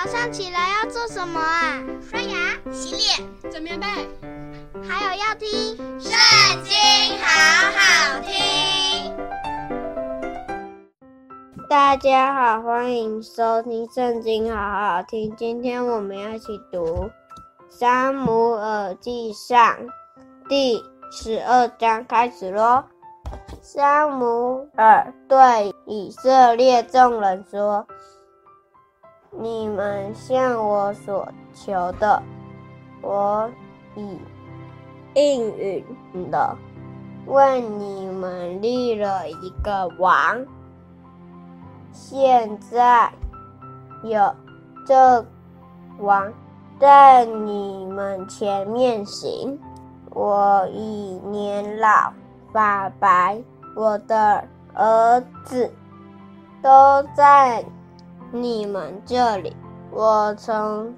早上起来要做什么啊？刷牙、洗脸、整棉被，还有要听《圣经》，好好听。大家好，欢迎收听《圣经》，好好听。今天我们要一起读《撒母耳记上》第十二章，开始喽。撒母耳对以色列众人说。你们向我所求的，我已应允了，为你们立了一个王。现在有这王在你们前面行，我已年老发白，我的儿子都在。你们这里，我从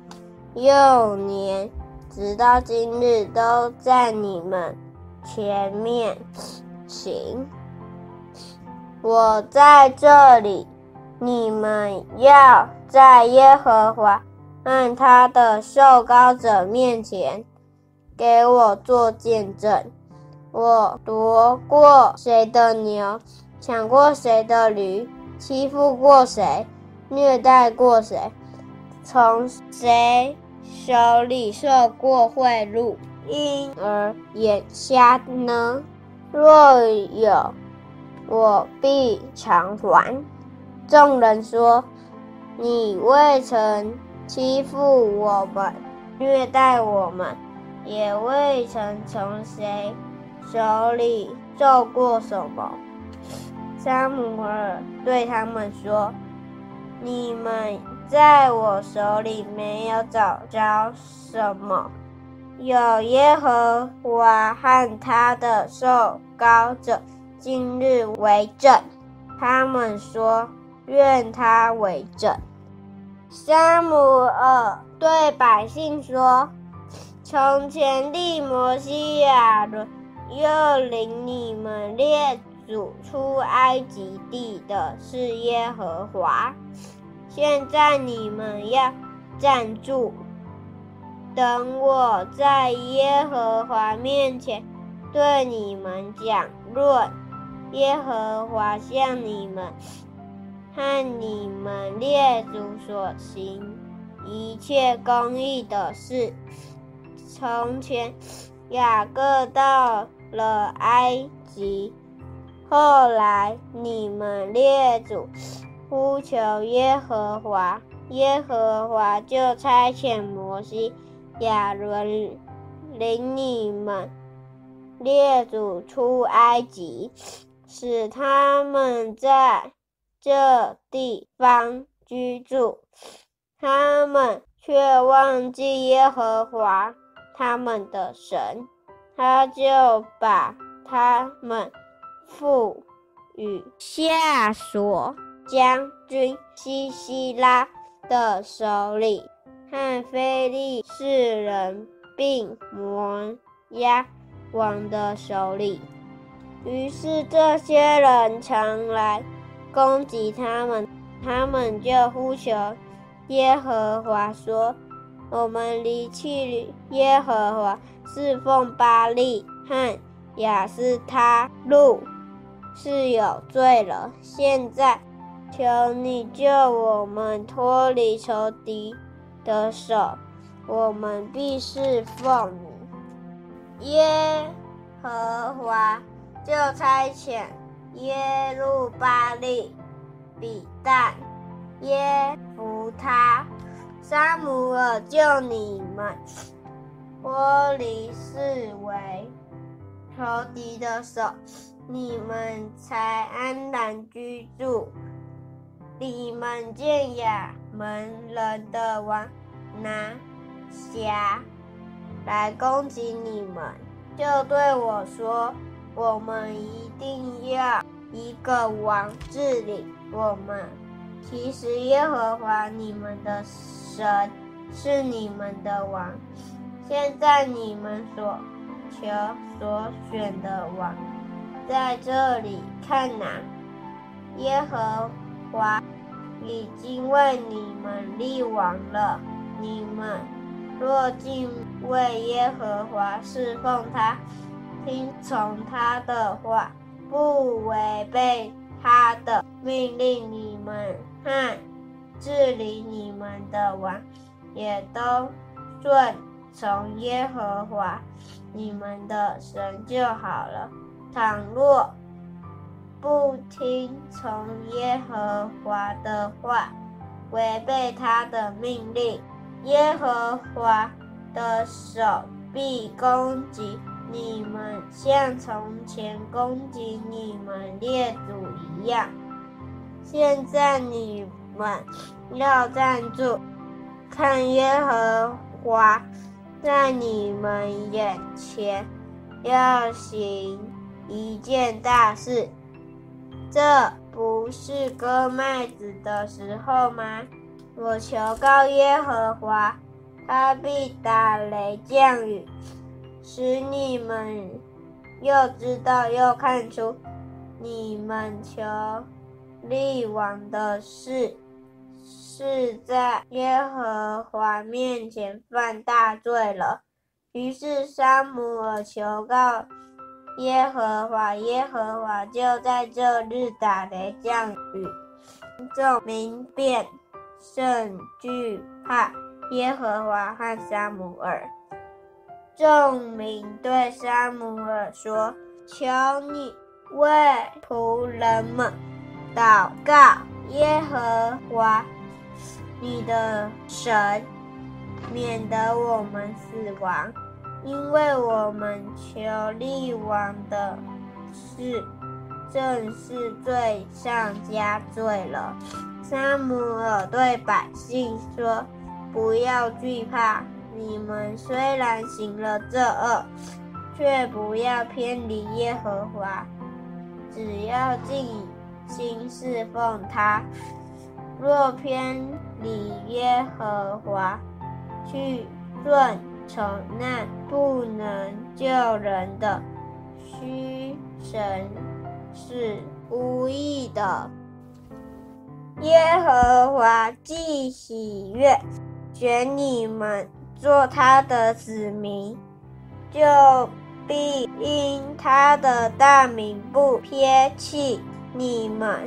幼年直到今日都在你们前面行。我在这里，你们要在耶和华和他的受膏者面前给我做见证。我夺过谁的牛，抢过谁的驴，欺负过谁？虐待过谁？从谁手里受过贿赂，因而眼瞎呢？若有，我必偿还。众人说：“你未曾欺负我们，虐待我们，也未曾从谁手里受过什么。”撒母耳对他们说。你们在我手里没有找着什么，有耶和华和他的受膏者今日为证。他们说：“愿他为证。”撒母耳对百姓说：“从前立摩西亚伦，又领你们列主出埃及地的是耶和华。现在你们要站住，等我在耶和华面前对你们讲论耶和华向你们和你们列祖所行一切公义的事。从前雅各到了埃及。后来，你们列祖呼求耶和华，耶和华就差遣摩西、亚伦领你们列祖出埃及，使他们在这地方居住。他们却忘记耶和华他们的神，他就把他们。赋予夏所将军西西拉的手里，和非利士人并摩押王的手里。于是这些人常来攻击他们，他们就呼求耶和华说：“我们离弃耶和华，侍奉巴力和亚斯他录。”是有罪了。现在，求你救我们脱离仇敌的手，我们必侍奉你。耶和华就差遣耶路巴力、比但、耶弗他、撒母耳救你们脱离四围仇敌的手。你们才安然居住。你们见亚扪人的王拿辖来攻击你们，就对我说：“我们一定要一个王治理我们。”其实耶和华你们的神是你们的王。现在你们所求所选的王。在这里看哪，耶和华已经为你们立王了。你们若敬畏耶和华，侍奉他，听从他的话，不违背他的命令，你们和治理你们的王也都顺从耶和华你们的神就好了。倘若不听从耶和华的话，违背他的命令，耶和华的手必攻击你们，像从前攻击你们列祖一样。现在你们要站住，看耶和华在你们眼前要行一件大事。这不是割麦子的时候吗？我求告耶和华，他必打雷降雨，使你们又知道又看出，你们求立王的事是在耶和华面前犯大罪了。于是撒母耳求告耶和华，耶和华就在这日打雷降雨，众民便。甚惧怕耶和华和撒母耳。众民对撒母耳说：“求你为仆人们祷告耶和华你的神，免得我们死亡，因为我们求立王的事，正是罪上加罪了。”撒母耳对百姓说：“不要惧怕，你们虽然行了这恶，却不要偏离耶和华，只要尽心侍奉他。若偏离耶和华，去顺从那不能救人的虚神，是无意的。”耶和华既喜悦选你们做他的子民，就必因他的大名不撇弃你们。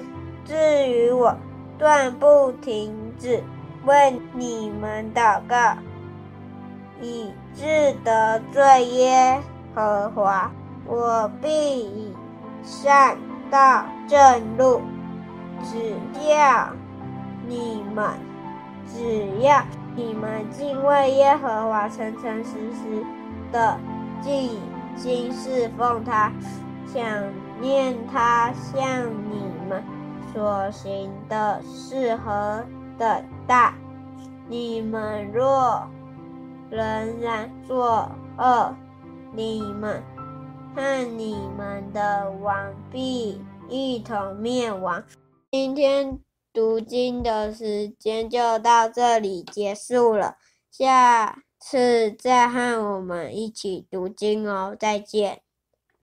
至于我，断不停止为你们祷告，以致得罪耶和华。我必以善道正路。只要你们，只要你们敬畏耶和华，诚诚实实的尽心侍奉他，想念他向你们所行的事和等大，你们若仍然作恶，你们和你们的王必一同灭亡。今天读经的时间就到这里结束了，下次再和我们一起读经哦，再见。